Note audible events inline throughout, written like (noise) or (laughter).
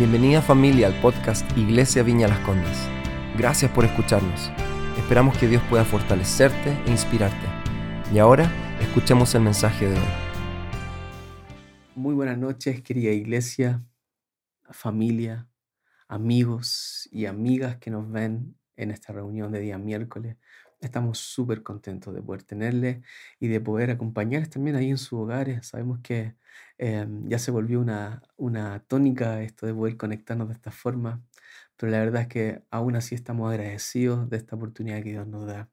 Bienvenida familia al podcast Iglesia Viña Las Condes. Gracias por escucharnos. Esperamos que Dios pueda fortalecerte e inspirarte. Y ahora escuchemos el mensaje de hoy. Muy buenas noches, querida iglesia, familia, amigos y amigas que nos ven en esta reunión de día miércoles. Estamos súper contentos de poder tenerles y de poder acompañarles también ahí en sus hogares. Sabemos que em, ya se volvió una, una tónica esto de poder conectarnos de esta forma, pero la verdad es que aún así estamos agradecidos de esta oportunidad que Dios nos da.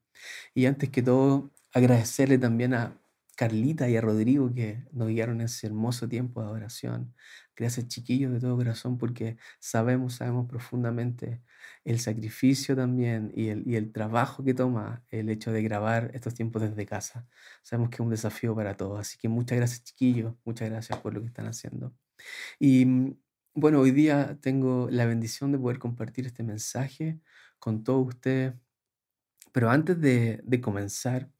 Y antes que todo, agradecerle también a Carlita y a Rodrigo que nos guiaron ese hermoso tiempo de adoración. Gracias chiquillos de todo corazón porque sabemos, sabemos profundamente el sacrificio también y el, y el trabajo que toma el hecho de grabar estos tiempos desde casa. Sabemos que es un desafío para todos. Así que muchas gracias chiquillos, muchas gracias por lo que están haciendo. Y mm, bueno, hoy día tengo la bendición de poder compartir este mensaje con todos ustedes. Pero antes de, de comenzar,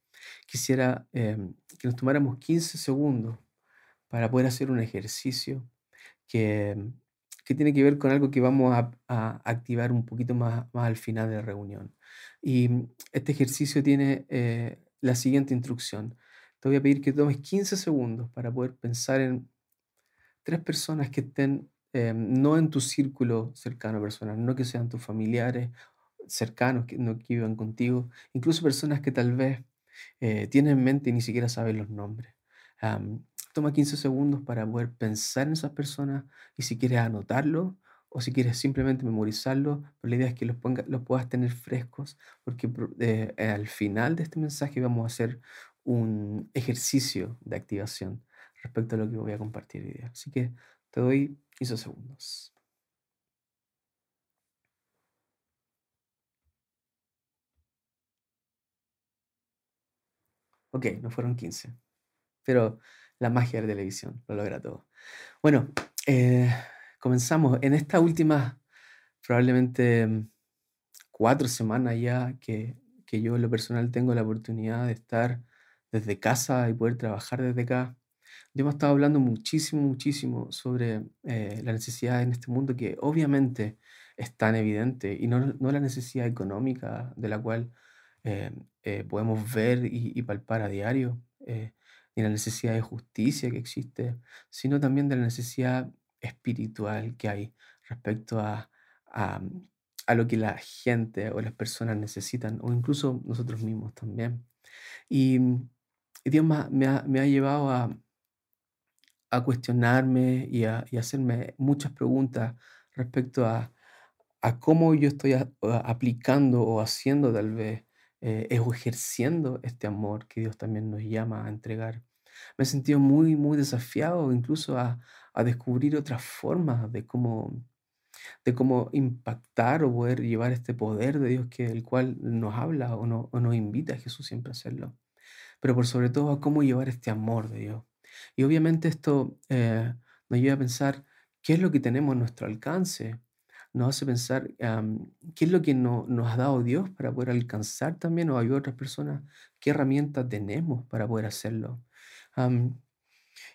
quisiera em, que nos tomáramos 15 segundos para poder hacer un ejercicio que, que tiene que ver con algo que vamos a, a activar un poquito más, más, al final de la reunión. Y mm, este ejercicio tiene eh, la siguiente instrucción. Te voy a pedir que tomes 15 segundos para poder pensar en tres personas que estén eh, no en tu círculo cercano personal, no que sean tus familiares cercanos, que no que vivan contigo, incluso personas que tal vez eh, tienen en mente y ni siquiera saben los nombres. Um, Toma 15 segundos para poder pensar en esas personas y si quieres anotarlo o si quieres simplemente memorizarlo, pero la idea es que los, los puedas tener frescos porque eh, al final de este mensaje vamos a hacer un ejercicio de activación respecto a lo que voy a compartir hoy. Así que te doy 15 segundos. Ok, no fueron 15, pero la magia de la televisión, lo logra todo. Bueno, eh, comenzamos. En esta última, probablemente mm, cuatro semanas ya que, que, yo en lo personal tengo la oportunidad de estar desde casa y poder trabajar desde acá, yo hemos estado hablando muchísimo, muchísimo sobre eh, la necesidad en este mundo que obviamente es tan evidente y no, no la necesidad económica de la cual eh, podemos ver y, palpar a diario, ni la necesidad de justicia que existe, sino también de la necesidad espiritual que hay respecto a, a, lo que la gente o las personas necesitan, o incluso nosotros mismos también. Y, Dios me ha, me ha, llevado a, a cuestionarme y a, hacerme muchas preguntas respecto a, a cómo yo estoy aplicando o haciendo tal vez, eh, o ejerciendo este amor que Dios también nos llama a entregar me he sentido muy, muy desafiado incluso a, a descubrir otras formas de cómo, de cómo impactar o poder llevar este poder de Dios que el cual nos habla o, no, o nos invita a Jesús siempre a hacerlo. Pero por sobre todo a cómo llevar este amor de Dios. Y obviamente esto eh, nos lleva a pensar qué es lo que tenemos a nuestro alcance. Nos hace pensar qué es lo que no, nos ha dado Dios para poder alcanzar también o ayudar a otras personas, qué herramientas tenemos para poder hacerlo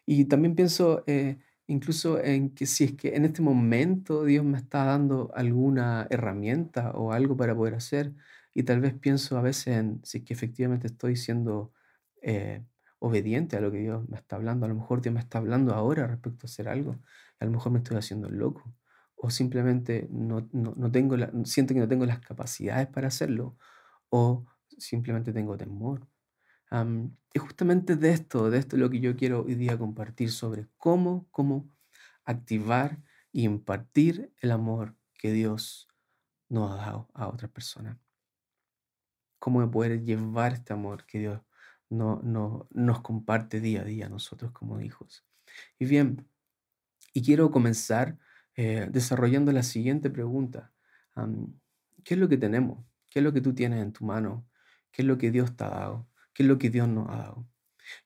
y también pienso eh, incluso en que si es que en este momento Dios me está dando alguna herramienta o algo para poder hacer, y tal vez pienso a veces en si es que efectivamente estoy siendo eh, obediente a lo que Dios me está hablando. A lo mejor Dios me está hablando ahora respecto a hacer algo, a lo mejor me estoy haciendo loco, o simplemente no, no, no tengo la, siento que no tengo las capacidades para hacerlo, o simplemente tengo temor y justamente de esto, de esto es lo que yo quiero hoy día compartir sobre cómo, cómo activar y impartir el amor que Dios nos ha dado a otras personas. Cómo poder llevar este amor que Dios no, no, nos comparte día a día nosotros como hijos. Y bien, y quiero comenzar eh, desarrollando la siguiente pregunta. ¿Qué es lo que tenemos? ¿Qué es lo que tú tienes en tu mano? ¿Qué es lo que Dios te ha dado? Qué es lo que Dios nos ha dado.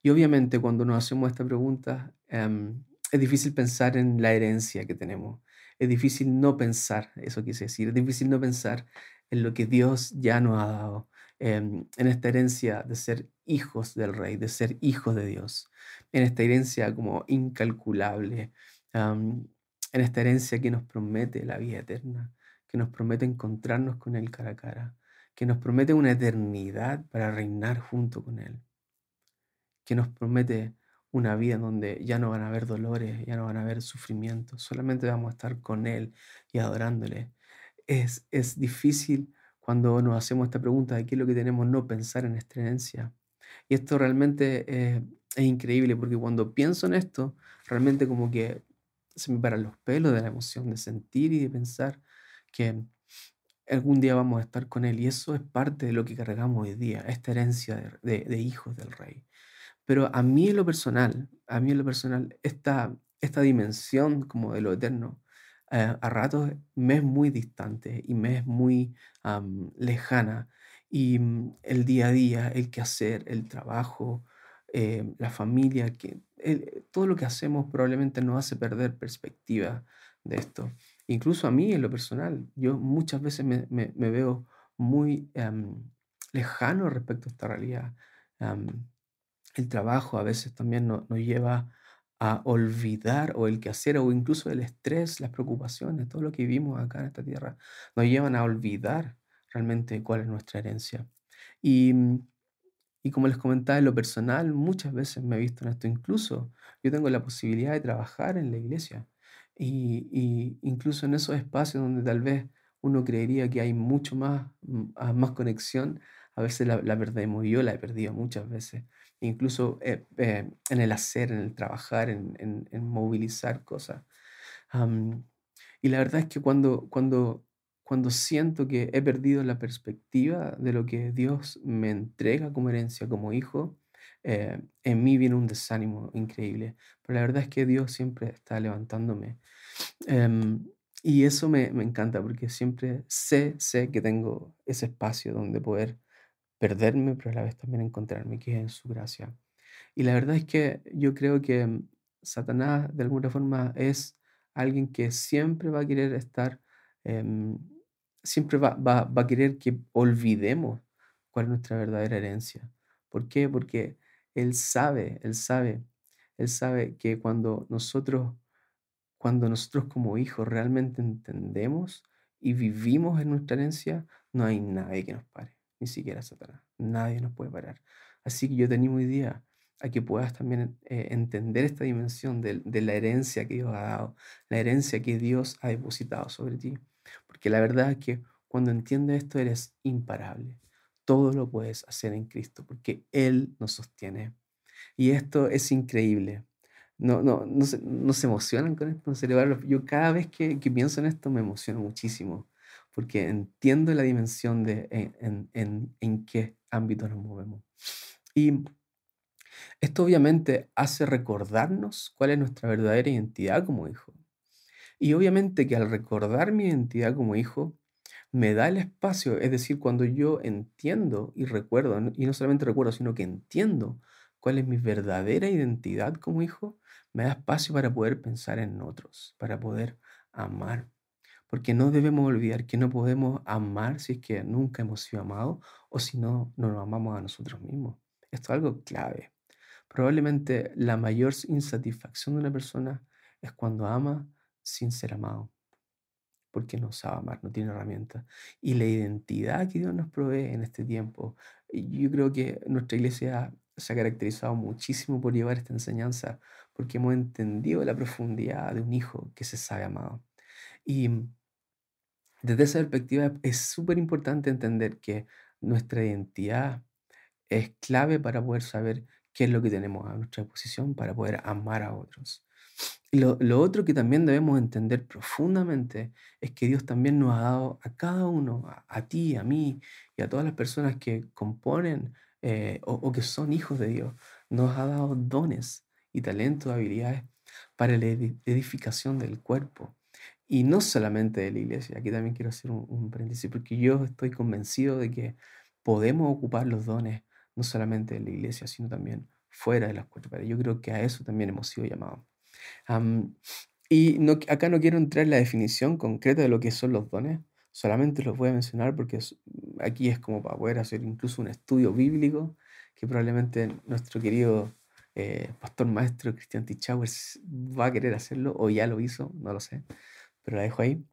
Y obviamente cuando nos hacemos esta pregunta, em, es difícil pensar en la herencia que tenemos. Es difícil no pensar, eso quise decir, es difícil no pensar en lo que Dios ya nos ha dado, em, en esta herencia de ser hijos del Rey, de ser hijos de Dios, en esta herencia como incalculable, en esta herencia que nos promete la vida eterna, que nos promete encontrarnos con Él cara a cara, que nos promete una eternidad para reinar junto con Él, que nos promete una vida donde ya no van a haber dolores, ya no van a haber sufrimientos, solamente vamos a estar con Él y adorándole. Es, es difícil cuando nos hacemos esta pregunta de qué es lo que tenemos no pensar en esta herencia. Y esto realmente es increíble porque cuando pienso en esto, realmente como que se me paran los pelos de la emoción de sentir y de pensar que algún día vamos a estar con Él. Y eso es parte de lo que cargamos hoy día, esta herencia de, hijos del Rey. Pero a mí en lo personal, a mí en lo personal, esta, esta dimensión como de lo eterno, eh, a ratos me es muy distante y me es muy lejana. Y mm, el día a día, el quehacer, el trabajo, eh, la familia, que, todo lo que hacemos probablemente nos hace perder perspectiva de esto. Incluso a mí en lo personal, yo muchas veces me, veo muy em, lejano respecto a esta realidad. el trabajo a veces también nos, lleva a olvidar o el quehacer o incluso el estrés, las preocupaciones, todo lo que vivimos acá en esta tierra, nos llevan a olvidar realmente cuál es nuestra herencia. Y y como les comentaba en lo personal, muchas veces me he visto en esto. Incluso yo tengo la posibilidad de trabajar en la iglesia. Y, incluso en esos espacios donde tal vez uno creería que hay mucho más, ah, más conexión, a veces la, la perdemos. Y yo la he perdido muchas veces. Incluso eh, eh, en el hacer, en el trabajar, en, en, movilizar cosas. y la verdad es que cuando, cuando cuando siento que he perdido la perspectiva de lo que Dios me entrega como herencia, como hijo, eh, en mí viene un desánimo increíble. Pero la verdad es que Dios siempre está levantándome. Em, y eso me, me, encanta porque siempre sé, sé que tengo ese espacio donde poder perderme, pero a la vez también encontrarme, que es en su gracia. Y la verdad es que yo creo que Satanás de alguna forma es alguien que siempre va a querer estar em, siempre va, a querer que olvidemos cuál es nuestra verdadera herencia. ¿Por qué? Porque Él sabe, Él sabe, Él sabe que cuando nosotros, cuando nosotros como hijos realmente entendemos y vivimos en nuestra herencia, no hay nadie que nos pare, ni siquiera Satanás. Nadie nos puede parar. Así que yo te animo hoy día a que puedas también eh, entender esta dimensión de, de, la herencia que Dios ha dado, la herencia que Dios ha depositado sobre ti. Porque la verdad es que cuando entiendes esto eres imparable. Todo lo puedes hacer en Cristo porque Él nos sostiene. Y esto es increíble. No, no, no, se, no emocionan con esto, celebrarlo. Yo cada vez que, que, pienso en esto me emociono muchísimo porque entiendo la dimensión de en, en, en qué ámbito nos movemos. Y esto obviamente hace recordarnos cuál es nuestra verdadera identidad como hijo. Y obviamente que al recordar mi identidad como hijo, me da el espacio, es decir, cuando yo entiendo y recuerdo, y no solamente recuerdo, sino que entiendo cuál es mi verdadera identidad como hijo, me da espacio para poder pensar en otros, para poder amar. Porque no debemos olvidar que no podemos amar si es que nunca hemos sido amados o si no, no nos amamos a nosotros mismos. Esto es algo clave. Probablemente la mayor insatisfacción de una persona es cuando ama sin ser amado, porque no sabe amar, no tiene herramientas. Y la identidad que Dios nos provee en este tiempo, yo creo que nuestra iglesia se ha caracterizado muchísimo por llevar esta enseñanza, porque hemos entendido la profundidad de un hijo que se sabe amado. Y desde esa perspectiva es súper importante entender que nuestra identidad es clave para poder saber qué es lo que tenemos a nuestra disposición para poder amar a otros. Lo, lo otro que también debemos entender profundamente es que Dios también nos ha dado a cada uno, a, ti, a mí y a todas las personas que componen eh, o, que son hijos de Dios, nos ha dado dones y talentos, habilidades para la edificación del cuerpo. Y no solamente de la iglesia, aquí también quiero hacer un, un paréntesis, porque yo estoy convencido de que podemos ocupar los dones no solamente de la iglesia, sino también fuera de las cuatro paredes. Yo creo que a eso también hemos sido llamados y no, acá no quiero entrar en la definición concreta de lo que son los dones, solamente los voy a mencionar porque aquí es como para poder hacer incluso un estudio bíblico que probablemente nuestro querido eh, pastor maestro Christian Tichauer va a querer hacerlo o ya lo hizo, no lo sé, pero la dejo ahí.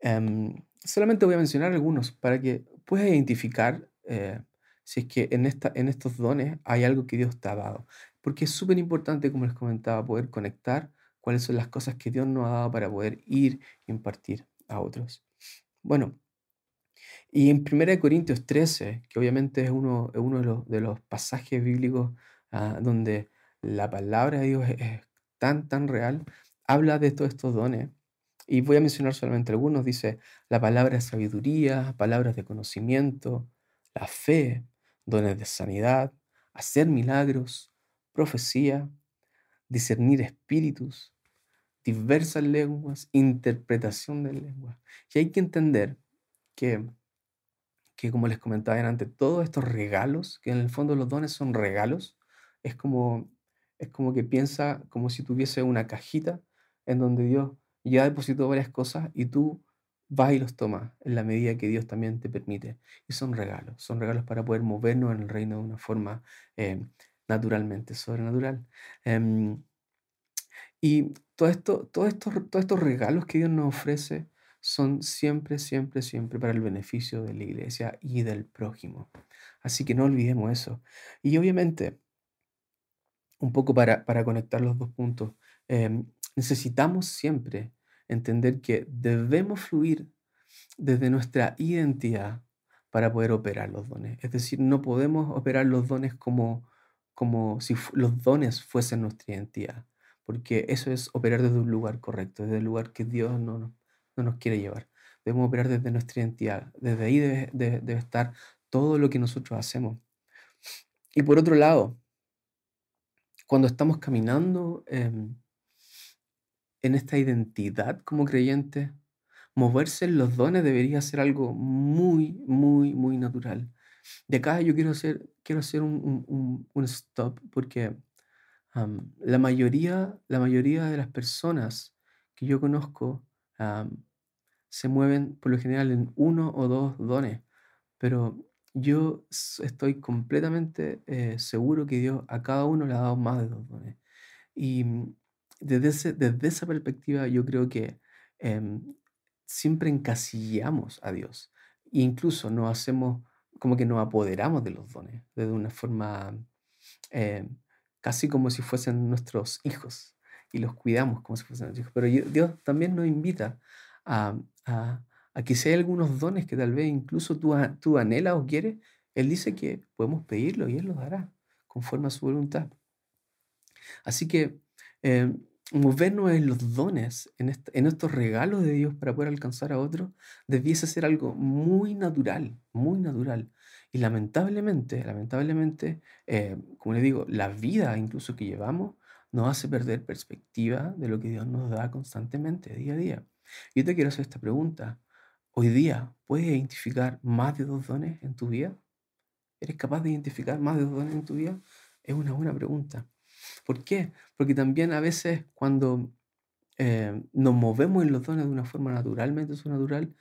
Em, solamente voy a mencionar algunos para que puedas identificar eh, si es que en, esta, en estos dones hay algo que Dios te ha dado. Porque es súper importante, como les comentaba, poder conectar cuáles son las cosas que Dios nos ha dado para poder ir y impartir a otros. Bueno, y en 1 Corintios 13, que obviamente es uno, uno de, los, de, los, pasajes bíblicos ah, donde la palabra de Dios es, tan, tan real, habla de todos estos dones. Y voy a mencionar solamente algunos. Dice la palabra de sabiduría, palabras de conocimiento, la fe, dones de sanidad, hacer milagros, profecía, discernir espíritus, diversas lenguas, interpretación de lenguas. Y hay que entender que, que, como les comentaba antes, todos estos regalos, que en el fondo los dones son regalos, es como, es como que piensa como si tuviese una cajita en donde Dios ya depositó varias cosas y tú vas y los tomas en la medida que Dios también te permite. Y son regalos, son regalos para poder movernos en el reino de una forma eh, naturalmente, sobrenatural. Em, y todo esto, todo esto, todos estos regalos que Dios nos ofrece son siempre, siempre, siempre para el beneficio de la iglesia y del prójimo. Así que no olvidemos eso. Y obviamente, un poco para, para conectar los dos puntos, em, necesitamos siempre entender que debemos fluir desde nuestra identidad para poder operar los dones. Es decir, no podemos operar los dones como, como si los dones fuesen nuestra identidad, porque eso es operar desde un lugar correcto, desde el lugar que Dios no, no nos quiere llevar. Debemos operar desde nuestra identidad, desde ahí debe, debe, estar todo lo que nosotros hacemos. Y por otro lado, cuando estamos caminando en esta identidad como creyente, moverse en los dones debería ser algo muy, muy, muy natural. De acá yo quiero hacer, quiero hacer un, un, stop porque la, mayoría, la mayoría de las personas que yo conozco se mueven por lo general en uno o dos dones, pero yo estoy completamente eh, seguro que Dios a cada uno le ha dado más de dos dones. Y desde, desde esa perspectiva yo creo que em, siempre encasillamos a Dios e incluso nos hacemos como que nos apoderamos de los dones de una forma em, casi como si fuesen nuestros hijos y los cuidamos como si fuesen nuestros hijos. Pero Dios también nos invita a, a, que si hay algunos dones que tal vez incluso tú, tú anhelas o quieres, Él dice que podemos pedirlo y Él los dará conforme a su voluntad. Así que eh, movernos en los dones, en, estos regalos de Dios para poder alcanzar a otros, debiese ser algo muy natural, muy natural. Y lamentablemente, lamentablemente, eh, como les digo, la vida incluso que llevamos nos hace perder perspectiva de lo que Dios nos da constantemente, día a día. Yo te quiero hacer esta pregunta. Hoy día, ¿puedes identificar más de dos dones en tu vida? ¿Eres capaz de identificar más de dos dones en tu vida? Es una buena pregunta. ¿Por qué? Porque también a veces cuando eh, nos movemos en los dones de una forma naturalmente natural,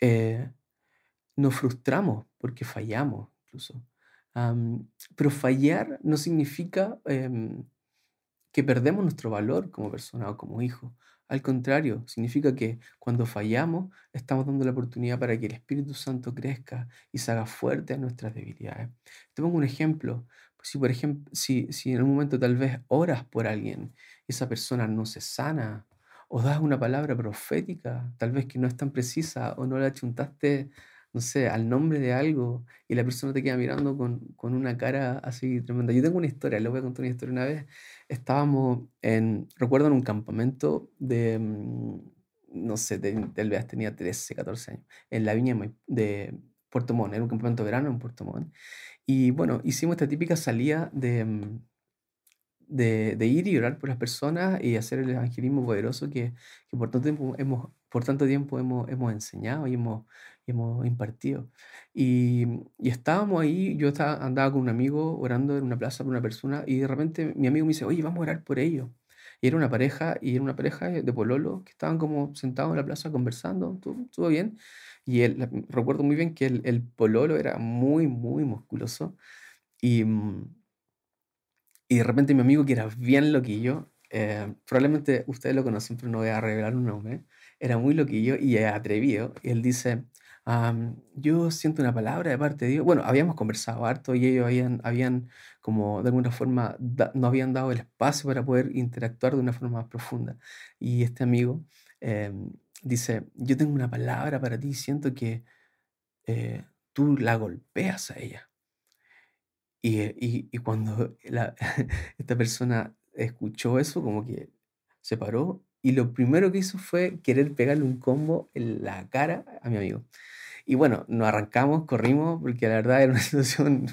eh, nos frustramos porque fallamos incluso. pero fallar no significa em, que perdemos nuestro valor como persona o como hijo. Al contrario, significa que cuando fallamos estamos dando la oportunidad para que el Espíritu Santo crezca y se haga fuerte a nuestras debilidades. Te pongo un ejemplo. Si, por ejemplo, si, si en un momento tal vez oras por alguien esa persona no se sana, o das una palabra profética, tal vez que no es tan precisa, o no la chuntaste no sé, al nombre de algo y la persona te queda mirando con, con, una cara así tremenda. Yo tengo una historia, le voy a contar una historia. Una vez estábamos en, recuerdo, en un campamento de, mm, no sé, tal vez tenía 13, 14 años, en la viña de Puerto Montt, era un campamento de verano en Puerto Montt. Y bueno, hicimos esta típica salida de, mm, de, de, ir y orar por las personas y hacer el evangelismo poderoso que, por tanto tiempo hemos, por tanto tiempo hemos, hemos enseñado y hemos, hemos impartido. Y, y, estábamos ahí, yo estaba, andaba con un amigo orando en una plaza por una persona y de repente mi amigo me dice, oye, vamos a orar por ellos. Y era una pareja, y era una pareja de pololo que estaban como sentados en la plaza conversando, todo, bien. Y él, recuerdo muy bien que el, el pololo era muy, muy musculoso. Y, y de repente mi amigo, que era bien loquillo, eh, probablemente ustedes lo conocen, pero no voy a revelar un nombre, era muy loquillo y atrevido. Y él dice, yo siento una palabra de parte de Dios. Bueno, habíamos conversado harto y ellos habían, habían como de alguna forma, no habían dado el espacio para poder interactuar de una forma más profunda. Y este amigo em, dice, yo tengo una palabra para ti, siento que eh, tú la golpeas a ella. Y, y, y cuando la, (laughs) esta persona escuchó eso, como que se paró y lo primero que hizo fue querer pegarle un combo en la cara a mi amigo. Y bueno, nos arrancamos, corrimos, porque la verdad era una (laughs) situación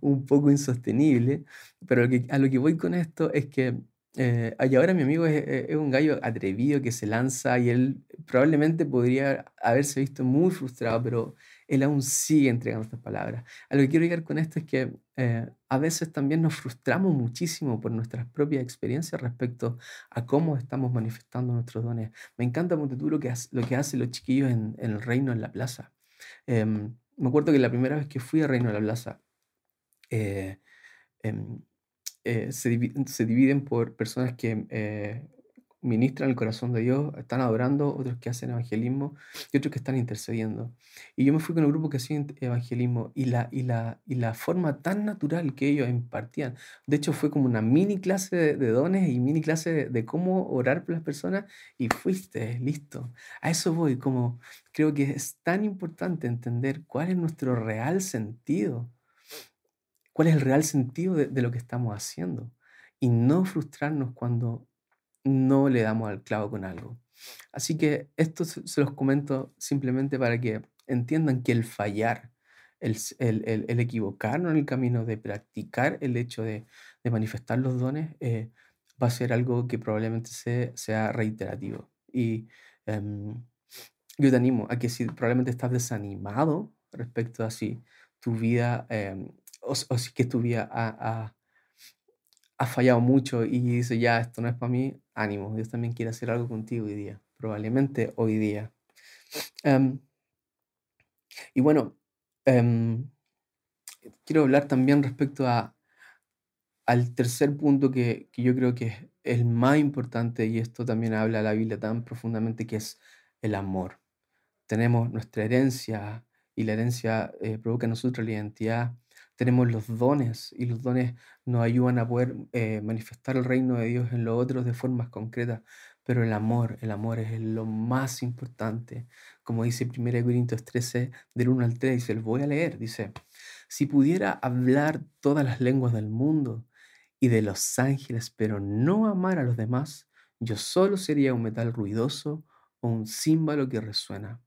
un poco insostenible. Pero a lo que voy con esto es que eh, ahora mi amigo es, un gallo atrevido que se lanza y él probablemente podría haberse visto muy frustrado, pero él aún sigue entregando estas palabras. A lo que quiero llegar con esto es que eh, a veces también nos frustramos muchísimo por nuestras propias experiencias respecto a cómo estamos manifestando nuestros dones. Me encanta mucho lo que, lo que hacen los chiquillos en, el reino, en la plaza. Em, me acuerdo que la primera vez que fui al reino de la plaza, eh, em, eh, se, dividen por personas que eh, ministran el corazón de Dios, están adorando, otros que hacen evangelismo y otros que están intercediendo. Y yo me fui con un grupo que hacía evangelismo y la, y la, y la forma tan natural que ellos impartían, de hecho fue como una mini clase de, dones y mini clase de, cómo orar por las personas y fuiste, listo. A eso voy, como creo que es tan importante entender cuál es nuestro real sentido cuál es el real sentido de, lo que estamos haciendo y no frustrarnos cuando no le damos al clavo con algo. Así que esto se, los comento simplemente para que entiendan que el fallar, el, el, equivocarnos en el camino de practicar el hecho de, manifestar los dones, eh, va a ser algo que probablemente sea reiterativo. Y em, yo te animo a que si probablemente estás desanimado respecto a si tu vida em, o, si que tu vida ha, fallado mucho y dice, ya, esto no es para mí, ánimo, Dios también quiere hacer algo contigo hoy día, probablemente hoy día. Em, y bueno, em, quiero hablar también respecto a, al tercer punto que, yo creo que es el más importante, y esto también habla la Biblia tan profundamente, que es el amor. Tenemos nuestra herencia y la herencia eh, provoca en nosotros la identidad tenemos los dones y los dones nos ayudan a poder eh, manifestar el reino de Dios en los otros de formas concretas, pero el amor, el amor es lo más importante. Como dice 1 Corintios 13, del 1 al 3, dice, voy a leer, dice, si pudiera hablar todas las lenguas del mundo y de los ángeles, pero no amar a los demás, yo solo sería un metal ruidoso o un címbalo que resuena.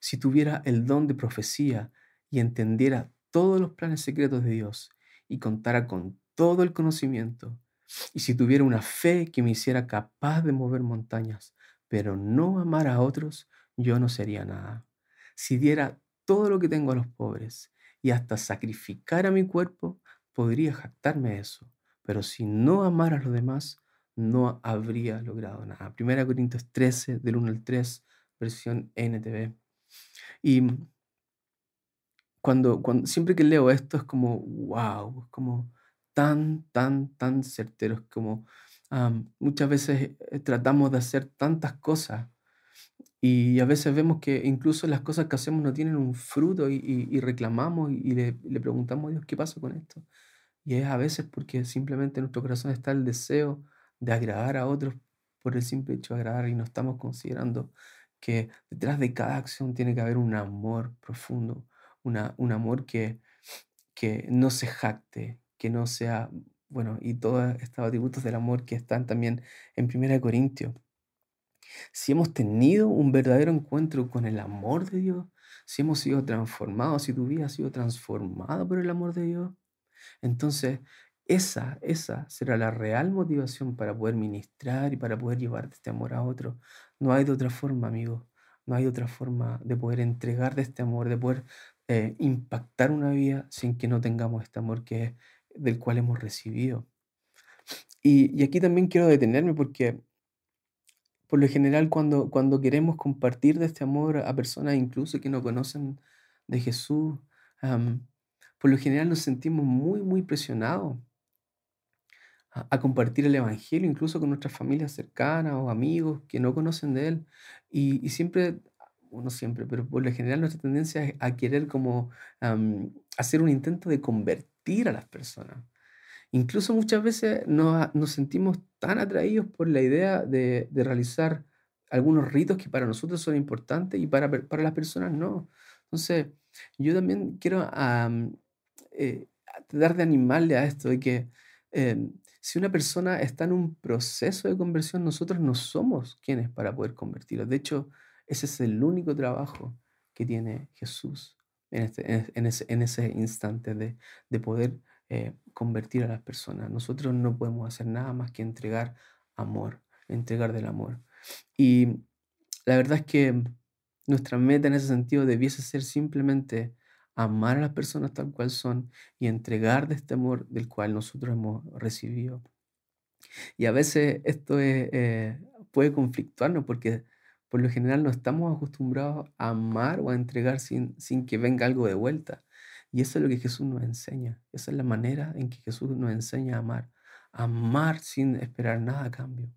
Si tuviera el don de profecía y entendiera todos los planes secretos de Dios y contara con todo el conocimiento, y si tuviera una fe que me hiciera capaz de mover montañas, pero no amar a otros, yo no sería nada. Si diera todo lo que tengo a los pobres y hasta sacrificar a mi cuerpo, podría jactarme de eso. Pero si no amara a los demás, no habría logrado nada. Primera Corintios 13, del 1 al 3, versión NTV. Y cuando, cuando, siempre que leo esto es como, wow, es como tan, tan, tan certero. Es como muchas veces eh, tratamos de hacer tantas cosas y a veces vemos que incluso las cosas que hacemos no tienen un fruto y, reclamamos y, le, le, preguntamos a Dios qué pasa con esto. Y es a veces porque simplemente en nuestro corazón está el deseo de agradar a otros por el simple hecho de agradar y no estamos considerando que detrás de cada acción tiene que haber un amor profundo, un amor que, que no se jacte, que no sea, bueno, y todos estos atributos del amor que están también en 1 Corintios. Si hemos tenido un verdadero encuentro con el amor de Dios, si hemos sido transformados, si tu vida ha sido transformada por el amor de Dios, entonces esa, esa será la real motivación para poder ministrar y para poder llevarte este amor a otro. No hay de otra forma, amigo. No hay otra forma de poder entregar de este amor, de poder eh, impactar una vida sin que no tengamos este amor que del cual hemos recibido. Y, aquí también quiero detenerme porque por lo general cuando, cuando queremos compartir de este amor a personas incluso que no conocen de Jesús, por lo general nos sentimos muy, muy presionados a, compartir el Evangelio, incluso con nuestras familias cercanas o amigos que no conocen de Él. Y, siempre, no siempre, pero por lo general nuestra tendencia es a querer como hacer un intento de convertir a las personas. Incluso muchas veces nos, sentimos tan atraídos por la idea de, realizar algunos ritos que para nosotros son importantes y para, para las personas no. Entonces, yo también quiero eh, tratar de animarle a esto, de que em, si una persona está en un proceso de conversión, nosotros no somos quienes para poder convertirlo. De hecho, ese es el único trabajo que tiene Jesús en, este, en, ese, instante de, poder eh, convertir a las personas. Nosotros no podemos hacer nada más que entregar amor, entregar del amor. Y la verdad es que nuestra meta en ese sentido debiese ser simplemente amar a las personas tal cual son y entregar de este amor del cual nosotros hemos recibido. Y a veces esto eh, puede conflictuarnos porque por lo general no estamos acostumbrados a amar o a entregar sin, sin que venga algo de vuelta. Y eso es lo que Jesús nos enseña. Esa es la manera en que Jesús nos enseña a amar. Amar sin esperar nada a cambio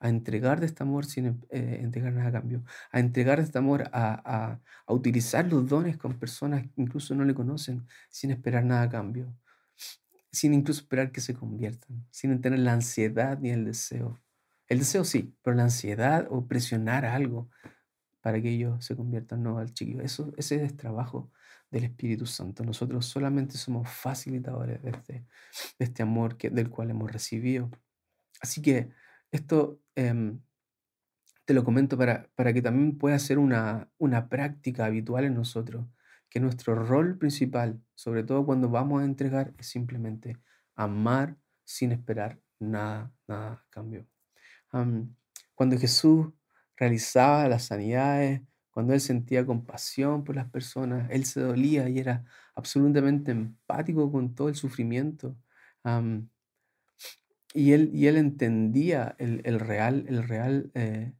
a entregar de este amor sin eh, entregar nada a cambio, a entregar de este amor a, a, utilizar los dones con personas que incluso no le conocen sin esperar nada a cambio, sin incluso esperar que se conviertan, sin tener la ansiedad ni el deseo. El deseo sí, pero la ansiedad o presionar algo para que ellos se conviertan, no al chiquillo. Eso, ese es trabajo del Espíritu Santo. Nosotros solamente somos facilitadores de este, este amor que, del cual hemos recibido. Así que esto em, te lo comento para, para, que también pueda ser una, una práctica habitual en nosotros, que nuestro rol principal, sobre todo cuando vamos a entregar, es simplemente amar sin esperar nada, nada cambio. Cuando Jesús realizaba las sanidades, cuando Él sentía compasión por las personas, Él se dolía y era absolutamente empático con todo el sufrimiento. Y él, y él entendía el, real, el, real, eh,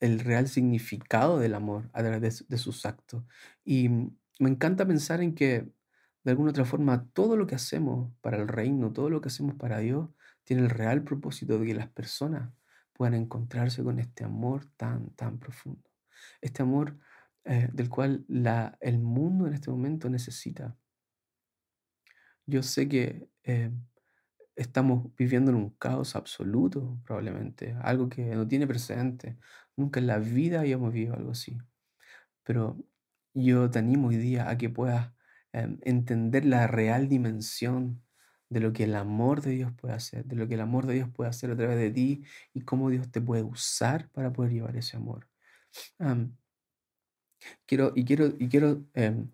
el real significado del amor a través de, sus actos. Y me encanta pensar en que, de alguna otra forma, todo lo que hacemos para el reino, todo lo que hacemos para Dios, tiene el real propósito de que las personas puedan encontrarse con este amor tan, tan profundo. Este amor eh, del cual la, el mundo en este momento necesita. Yo sé que eh, estamos viviendo en un caos absoluto, probablemente, algo que no tiene precedente. Nunca en la vida habíamos vivido algo así. Pero yo te animo hoy día a que puedas em, entender la real dimensión de lo que el amor de Dios puede hacer, de lo que el amor de Dios puede hacer a través de ti y cómo Dios te puede usar para poder llevar ese amor. quiero, y quiero, y quiero em,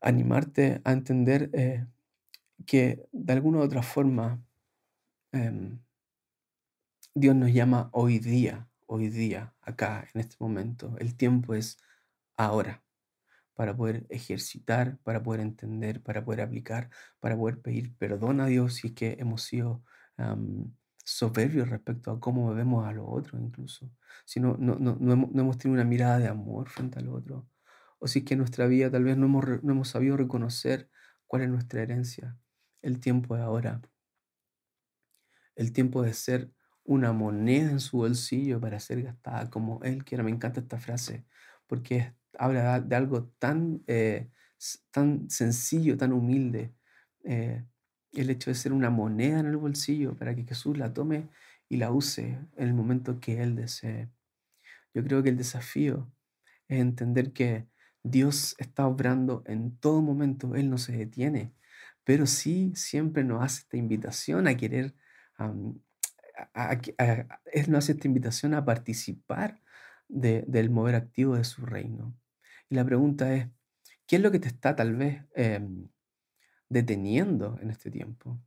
animarte a entender eh, que de alguna u otra forma em, Dios nos llama hoy día, hoy día, acá, en este momento. El tiempo es ahora para poder ejercitar, para poder entender, para poder aplicar, para poder pedir perdón a Dios si es que hemos sido soberbios respecto a cómo vemos a los otros incluso. Si no, no, no, no, hemos, tenido una mirada de amor frente al otro. O si es que en nuestra vida tal vez no hemos, no hemos sabido reconocer cuál es nuestra herencia. El tiempo de ahora. El tiempo de ser una moneda en su bolsillo para ser gastada como Él quiera. Me encanta esta frase porque habla de algo tan, eh, tan sencillo, tan humilde. Eh, el hecho de ser una moneda en el bolsillo para que Jesús la tome y la use en el momento que Él desee. Yo creo que el desafío es entender que Dios está obrando en todo momento, Él no se detiene pero sí siempre nos hace esta invitación a querer, Él nos hace esta invitación a participar del mover activo de su reino. Y la pregunta es, ¿qué es lo que te está tal vez em, deteniendo en este tiempo?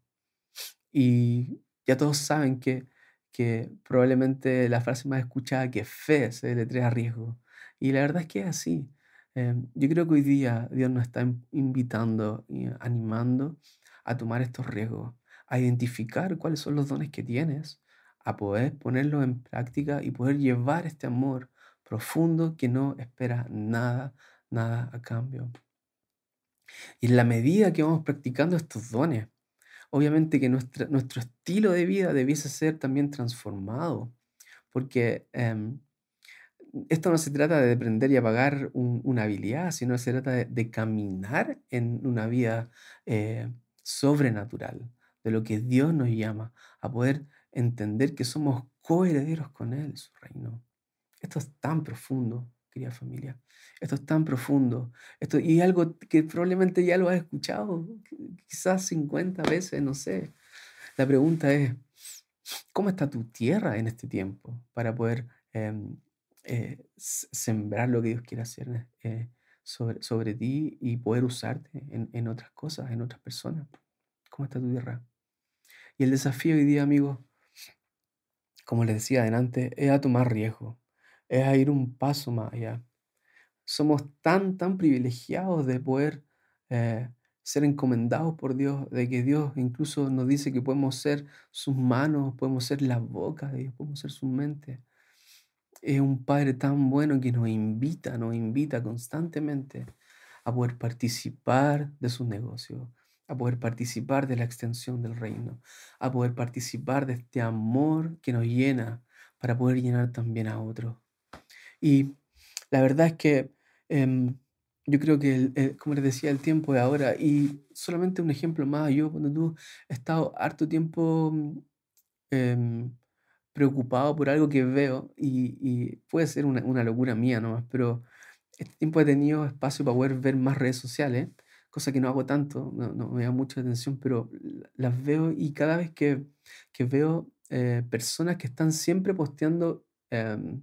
Y ya todos saben que, que probablemente la frase más escuchada que fe se deletrea riesgo. Y la verdad es que es así. Em, yo creo que hoy día Dios nos está invitando y animando a tomar estos riesgos, a identificar cuáles son los dones que tienes, a poder ponerlos en práctica y poder llevar este amor profundo que no espera nada, nada a cambio. Y en la medida que vamos practicando estos dones, obviamente que nuestro estilo de vida debiese ser también transformado, porque em, esto no se trata de aprender y apagar una habilidad, sino se trata de, caminar en una vida eh, sobrenatural, de lo que Dios nos llama, a poder entender que somos coherederos con Él, su reino. Esto es tan profundo, querida familia. Esto es tan profundo. Esto, y algo que probablemente ya lo has escuchado, quizás 50 veces, no sé. La pregunta es, ¿cómo está tu tierra en este tiempo para poder em, eh, sembrar lo que Dios quiere hacer eh, sobre, ti y poder usarte en, en otras cosas, en otras personas? ¿Cómo está tu tierra? Y el desafío hoy día, amigos, como les decía adelante, es a tomar riesgo, es a ir un paso más allá. Somos tan, tan privilegiados de poder eh, ser encomendados por Dios, de que Dios incluso nos dice que podemos ser sus manos, podemos ser la boca de Dios, podemos ser su mente. Es un Padre tan bueno que nos invita, nos invita constantemente a poder participar de sus negocios, a poder participar de la extensión del reino, a poder participar de este amor que nos llena para poder llenar también a otros. Y la verdad es que em, yo creo que, como les decía, el tiempo de ahora, y solamente un ejemplo más, yo cuando tú he estado harto tiempo em, preocupado por algo que veo, y, puede ser una, una, locura mía nomás, pero este tiempo he tenido espacio para poder ver más redes sociales cosa que no hago tanto, no, me da mucha atención, pero las veo y cada vez que, veo eh, personas que están siempre posteando em,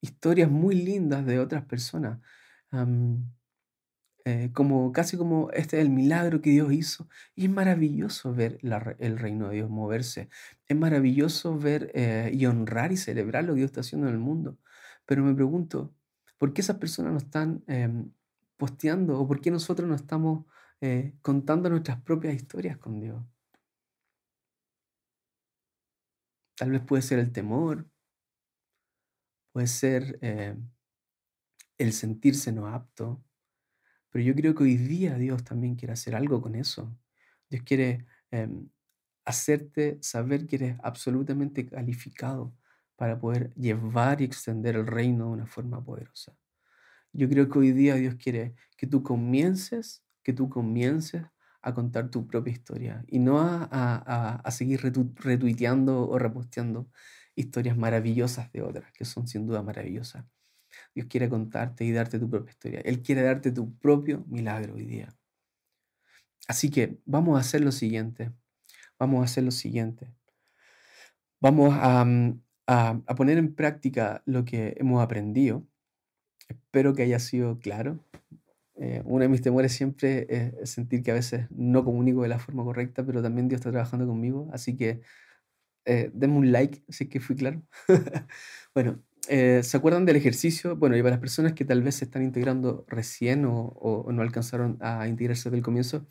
historias muy lindas de otras personas, eh, como casi como este es el milagro que Dios hizo. Y es maravilloso ver el reino de Dios moverse. Es maravilloso ver eh, y honrar y celebrar lo que Dios está haciendo en el mundo. Pero me pregunto, ¿por qué esas personas no están em, posteando o por qué nosotros no estamos eh, contando nuestras propias historias con Dios. Tal vez puede ser el temor, puede ser eh, el sentirse no apto, pero yo creo que hoy día Dios también quiere hacer algo con eso. Dios quiere em, hacerte saber que eres absolutamente calificado para poder llevar y extender el reino de una forma poderosa. Yo creo que hoy día Dios quiere que tú comiences, que tú comiences a contar tu propia historia y no a, seguir retuiteando o reposteando historias maravillosas de otras, que son sin duda maravillosas. Dios quiere contarte y darte tu propia historia. Él quiere darte tu propio milagro hoy día. Así que vamos a hacer lo siguiente. Vamos a hacer lo siguiente. Vamos a, a poner en práctica lo que hemos aprendido Espero que haya sido claro. Eh, uno de mis temores siempre es sentir que a veces no comunico de la forma correcta, pero también Dios está trabajando conmigo, así que eh, denme un like si es que fui claro. (laughs) bueno, eh, ¿se acuerdan del ejercicio? Bueno, y para las personas que tal vez se están integrando recién o, no alcanzaron a integrarse desde el comienzo,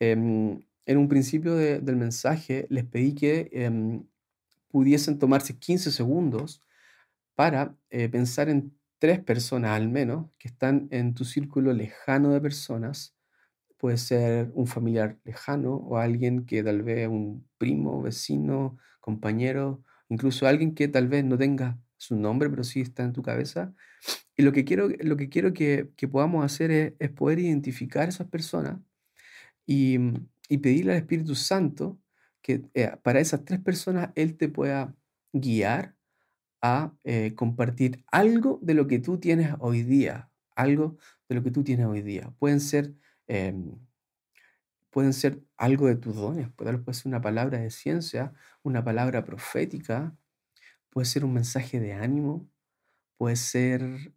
em, en un principio del mensaje les pedí que em, pudiesen tomarse 15 segundos para pensar en tres personas al menos que están en tu círculo lejano de personas. Puede ser un familiar lejano o alguien que tal vez un primo, vecino, compañero, incluso alguien que tal vez no tenga su nombre, pero sí está en tu cabeza. Y lo que quiero, lo que, quiero que, podamos hacer es, poder identificar a esas personas y, pedirle al Espíritu Santo que eh, para esas tres personas Él te pueda guiar a eh, compartir algo de lo que tú tienes hoy día, algo de lo que tú tienes hoy día. Pueden ser, em, pueden ser algo de tus dones, puede, ser una palabra de ciencia, una palabra profética, puede ser un mensaje de ánimo, puede ser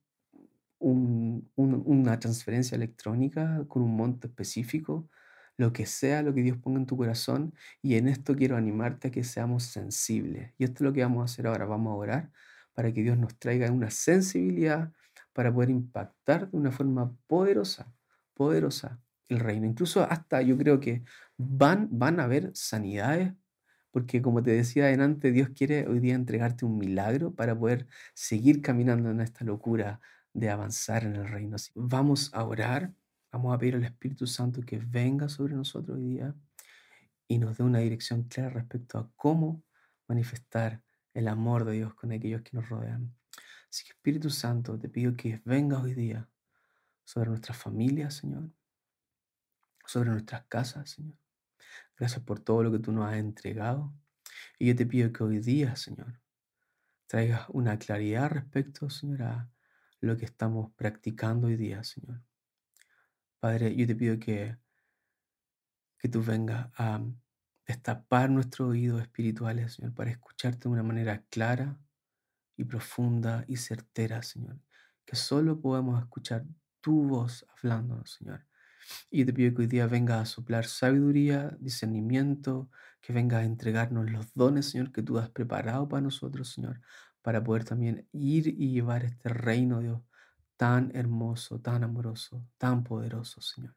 una transferencia electrónica con un monto específico, lo que sea lo que Dios ponga en tu corazón. Y en esto quiero animarte a que seamos sensibles. Y esto es lo que vamos a hacer ahora. Vamos a orar para que Dios nos traiga una sensibilidad para poder impactar de una forma poderosa, poderosa el reino. Incluso hasta yo creo que van, van a haber sanidades, porque como te decía adelante, Dios quiere hoy día entregarte un milagro para poder seguir caminando en esta locura de avanzar en el reino. Vamos a orar Vamos a pedir al Espíritu Santo que venga sobre nosotros hoy día y nos dé una dirección clara respecto a cómo manifestar el amor de Dios con aquellos que nos rodean. Así que Espíritu Santo, te pido que vengas hoy día sobre nuestras familias, Señor, sobre nuestras casas, Señor. Gracias por todo lo que tú nos has entregado. Y yo te pido que hoy día, Señor, traigas una claridad respecto, Señor, a lo que estamos practicando hoy día, Señor. Padre, yo te pido que, que tú vengas a destapar nuestros oídos espirituales, Señor, para escucharte de una manera clara y profunda y certera, Señor. Que solo podamos escuchar tu voz hablándonos, Señor. Y te pido que hoy día venga a soplar sabiduría, discernimiento, que venga a entregarnos los dones, Señor, que tú has preparado para nosotros, Señor, para poder también ir y llevar este reino, Dios, tan hermoso, tan amoroso, tan poderoso, Señor.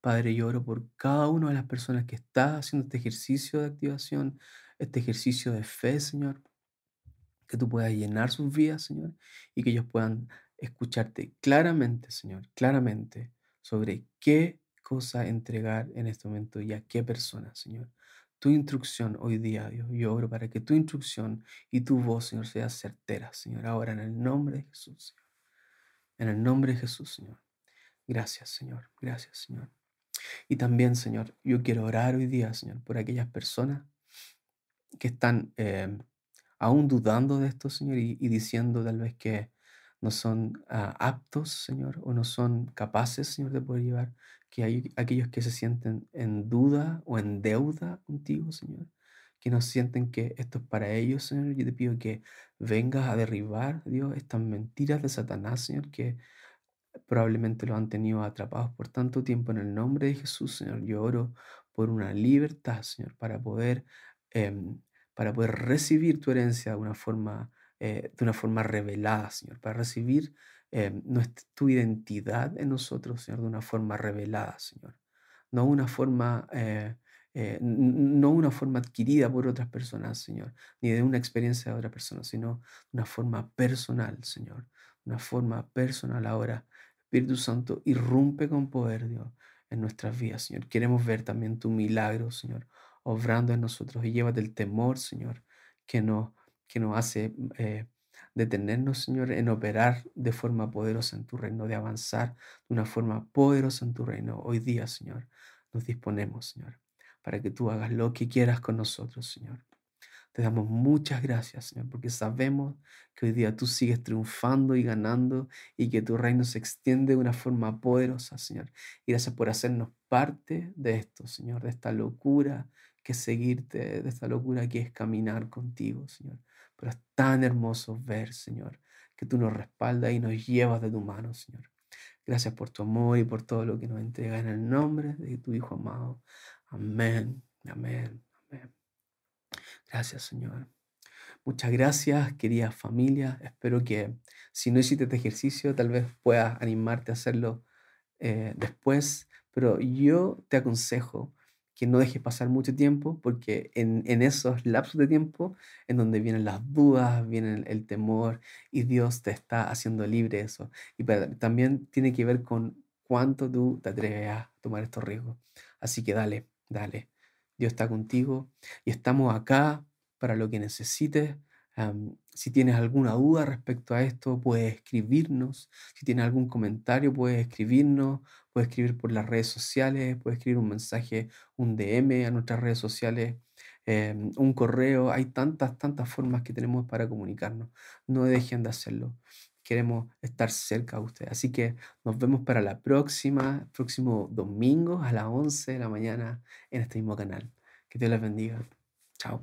Padre, yo oro por cada una de las personas que está haciendo este ejercicio de activación, este ejercicio de fe, Señor, que tú puedas llenar sus vidas, Señor, y que ellos puedan escucharte claramente, Señor, claramente sobre qué cosa entregar en este momento y a qué persona, Señor. Tu instrucción hoy día, Dios, yo oro para que tu instrucción y tu voz, Señor, sea certera, Señor, ahora en el nombre de Jesús, Señor. En el nombre de Jesús, Señor. Gracias, Señor. Gracias, Señor. Y también, Señor, yo quiero orar hoy día, Señor, por aquellas personas que están eh, aún dudando de esto, Señor, y, diciendo tal vez que no son ah, aptos, Señor, o no son capaces, Señor, de poder llevar, que hay aquellos que se sienten en duda o en deuda contigo, Señor, que no sienten que esto es para ellos, Señor. Yo te pido que vengas a derribar, Dios, estas mentiras de Satanás, Señor, que probablemente lo han tenido atrapados por tanto tiempo en el nombre de Jesús, Señor. Yo oro por una libertad, Señor, para poder em, para poder recibir tu herencia de una forma, eh, de una forma revelada, Señor, para recibir eh, nuestra, tu identidad en nosotros, Señor, de una forma revelada, Señor. No una forma, eh, no una forma adquirida por otras personas, Señor, ni de una experiencia de otra persona, sino una forma personal, Señor. Una forma personal ahora. Espíritu Santo, irrumpe con poder, Dios, en nuestras vidas, Señor. Queremos ver también tu milagro, Señor obrando en nosotros y llévate el temor, Señor, que nos, que nos hace eh, detenernos, Señor, en operar de forma poderosa en tu reino, de avanzar de una forma poderosa en tu reino. Hoy día, Señor, nos disponemos, Señor, para que tú hagas lo que quieras con nosotros, Señor. Te damos muchas gracias, Señor, porque sabemos que hoy día tú sigues triunfando y ganando y que tu reino se extiende de una forma poderosa, Señor. Y gracias por hacernos parte de esto, Señor, de esta locura que seguirte, de esta locura que es caminar contigo, Señor. Pero es tan hermoso ver, Señor, que tú nos respaldas y nos llevas de tu mano, Señor. Gracias por tu amor y por todo lo que nos entrega en el nombre de tu Hijo amado. Amén, amén, amén. Gracias, Señor. Muchas gracias, querida familia. Espero que si no hiciste este ejercicio, tal vez puedas animarte a hacerlo eh, después. Pero yo te aconsejo que no dejes pasar mucho tiempo, porque en, esos lapsos de tiempo en donde vienen las dudas, viene el, temor, y Dios te está haciendo libre eso. Y también tiene que ver con cuánto tú te atreves a tomar estos riesgos. Así que dale, dale. Dios está contigo y estamos acá para lo que necesites si tienes alguna duda respecto a esto, puedes escribirnos. Si tienes algún comentario, puedes escribirnos. Puedes escribir por las redes sociales, puedes escribir un mensaje, un DM a nuestras redes sociales, em, un correo. Hay tantas, tantas formas que tenemos para comunicarnos. No dejen de hacerlo. Queremos estar cerca de ustedes. Así que nos vemos para la próxima, próximo domingo a las 11 de la mañana en este mismo canal. Que Dios les bendiga. Chao.